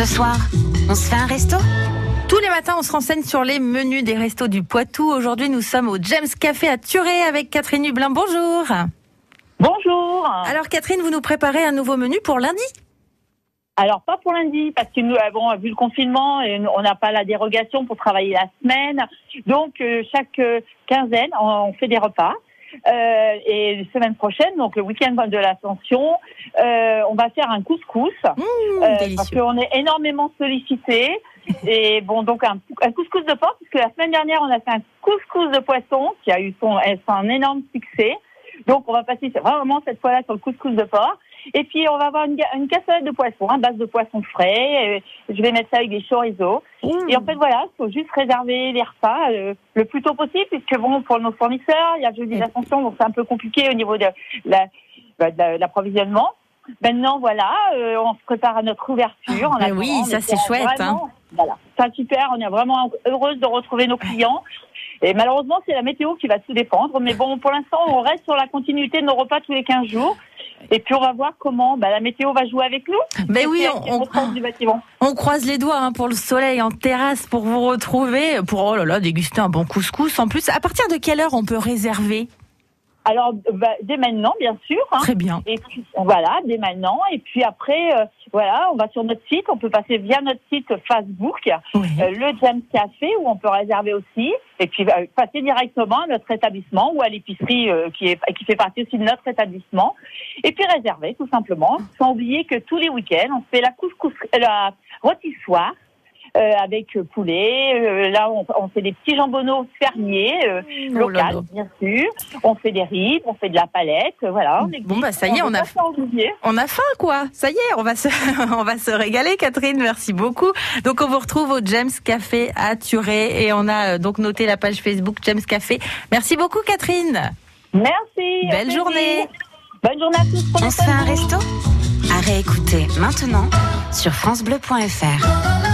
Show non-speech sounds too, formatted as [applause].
Ce soir, on se fait un resto Tous les matins, on se renseigne sur les menus des restos du Poitou. Aujourd'hui, nous sommes au James Café à Turé avec Catherine Hublin. Bonjour. Bonjour. Alors Catherine, vous nous préparez un nouveau menu pour lundi? Alors pas pour lundi parce que nous avons vu le confinement et on n'a pas la dérogation pour travailler la semaine. Donc euh, chaque euh, quinzaine, on fait des repas. Euh, et semaine prochaine, donc le week-end de l'Ascension, euh, on va faire un couscous Mmh, euh, parce qu'on est énormément sollicité. Et bon, donc un, un couscous de porc, puisque la semaine dernière, on a fait un couscous de poisson qui a eu son, un énorme succès. Donc on va passer vraiment cette fois-là sur le couscous de porc. Et puis on va avoir une, une cassolette de poisson, un base de poisson frais. Et je vais mettre ça avec des chorizo. Et en fait voilà, il faut juste réserver les repas euh, le plus tôt possible, puisque bon pour nos fournisseurs, il y a jeudi Mm. d'ascension, donc c'est un peu compliqué au niveau de la- bah. Maintenant voilà, euh, on se prépare à notre ouverture. en mais attendant, oui, ça, est c'est chouette, hein. Voilà, c'est super. On est vraiment heureuse de retrouver nos clients. Et malheureusement, c'est la météo qui va tout dépendre. Mais bon, pour l'instant, on reste sur la continuité de nos repas tous les 15 jours. Et puis, on va voir comment bah, la météo va jouer avec nous. Ben oui, on, on- les ressources du bâtiment. on croise les doigts hein, pour le soleil en terrasse pour vous retrouver, pour oh là là, déguster un bon couscous. En plus, à partir de quelle heure on peut réserver? Alors, bah, dès maintenant, bien sûr. hein. Très bien. Et puis, voilà, dès maintenant. Et puis après, euh, voilà, on va sur notre site. On peut passer via notre site Facebook, Oui. euh, le James Café, où on peut réserver aussi. Et puis, passer directement à notre établissement ou à l'épicerie euh, qui, est, qui fait partie aussi de notre établissement. Et puis, réserver, tout simplement. Sans oublier que tous les week-ends, on fait la couscous, euh, la rôtissoire. Euh, avec poulet, Euh, là on, on fait des petits jambonneaux fermiers, euh, Oh là. bien sûr. On fait des ribs, on fait de la palette, voilà. On Bon bah ça y est, veut on a on a faim quoi. Ça y est, on va se [laughs] on va se régaler Catherine, merci beaucoup. Donc on vous retrouve au James Café à Turé et on a euh, donc noté la page Facebook James Café. Merci beaucoup Catherine. Merci. Belle plaisir. journée. Bonne journée à tous. On se fait un resto À réécouter maintenant sur FranceBleu.fr.